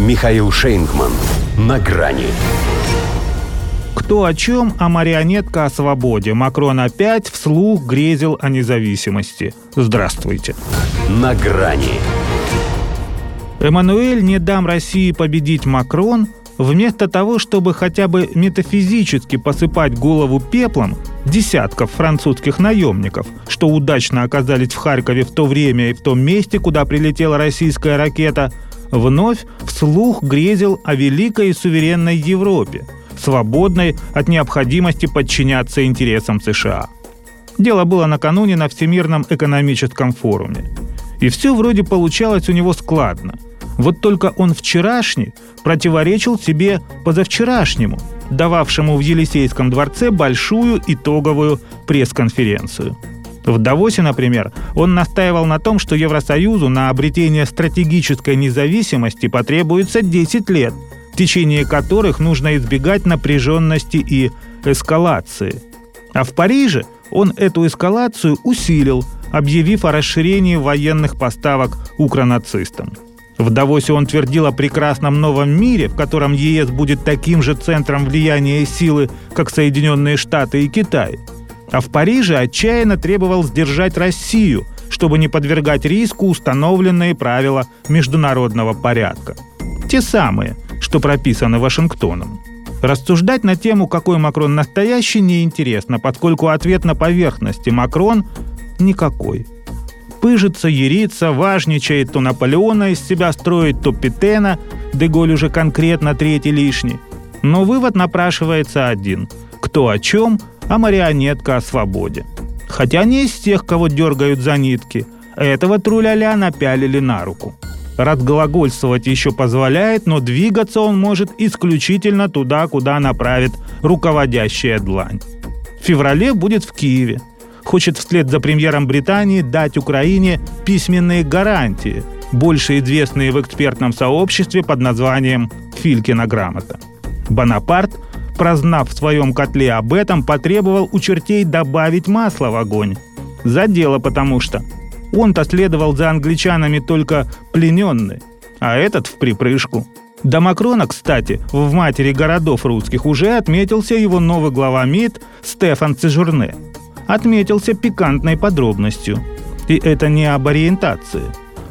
Михаил Шейнгман. На грани. Кто о чем, а марионетка о свободе. Макрон опять вслух грезил о независимости. Здравствуйте. На грани. Эммануэль «Не дам России победить Макрон» вместо того, чтобы хотя бы метафизически посыпать голову пеплом десятков французских наемников, что удачно оказались в Харькове в то время и в том месте, куда прилетела российская ракета, вновь вслух грезил о великой и суверенной Европе, свободной от необходимости подчиняться интересам США. Дело было накануне на Всемирном экономическом форуме. И все вроде получалось у него складно – вот только он вчерашний противоречил себе позавчерашнему, дававшему в Елисейском дворце большую итоговую пресс-конференцию. В Давосе, например, он настаивал на том, что Евросоюзу на обретение стратегической независимости потребуется 10 лет, в течение которых нужно избегать напряженности и эскалации. А в Париже он эту эскалацию усилил, объявив о расширении военных поставок укронацистам. В Давосе он твердил о прекрасном новом мире, в котором ЕС будет таким же центром влияния и силы, как Соединенные Штаты и Китай. А в Париже отчаянно требовал сдержать Россию, чтобы не подвергать риску установленные правила международного порядка. Те самые, что прописаны Вашингтоном. Рассуждать на тему, какой Макрон настоящий, неинтересно, поскольку ответ на поверхности Макрон никакой – пыжится, ерится, важничает, то Наполеона из себя строит, то Петена, Деголь уже конкретно третий лишний. Но вывод напрашивается один. Кто о чем, а марионетка о свободе. Хотя не из тех, кого дергают за нитки. Этого труляля напялили на руку. Разглагольствовать еще позволяет, но двигаться он может исключительно туда, куда направит руководящая длань. В феврале будет в Киеве – хочет вслед за премьером Британии дать Украине письменные гарантии, больше известные в экспертном сообществе под названием «Филькина грамота». Бонапарт, прознав в своем котле об этом, потребовал у чертей добавить масла в огонь. За дело потому что. Он-то следовал за англичанами только плененный, а этот в припрыжку. До Макрона, кстати, в матери городов русских уже отметился его новый глава МИД Стефан Цежурне – отметился пикантной подробностью. И это не об ориентации.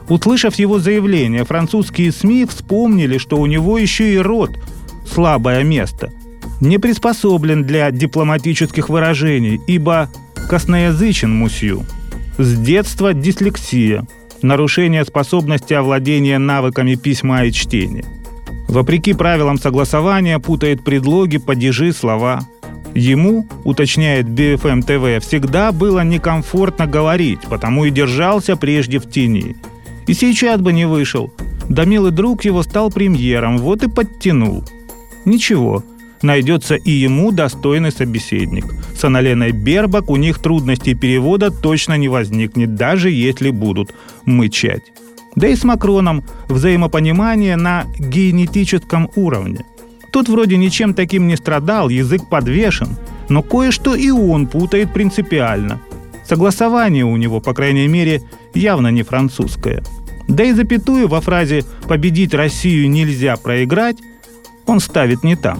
Услышав его заявление, французские СМИ вспомнили, что у него еще и рот – слабое место. Не приспособлен для дипломатических выражений, ибо косноязычен мусью. С детства дислексия, нарушение способности овладения навыками письма и чтения. Вопреки правилам согласования путает предлоги, падежи, слова – Ему, уточняет BFM TV, всегда было некомфортно говорить, потому и держался прежде в тени. И сейчас бы не вышел. Да милый друг его стал премьером, вот и подтянул. Ничего, найдется и ему достойный собеседник. С Аналеной Бербак у них трудностей перевода точно не возникнет, даже если будут мычать. Да и с Макроном взаимопонимание на генетическом уровне – тот вроде ничем таким не страдал, язык подвешен, но кое-что и он путает принципиально. Согласование у него, по крайней мере, явно не французское. Да и запятую во фразе «победить Россию нельзя проиграть» он ставит не там.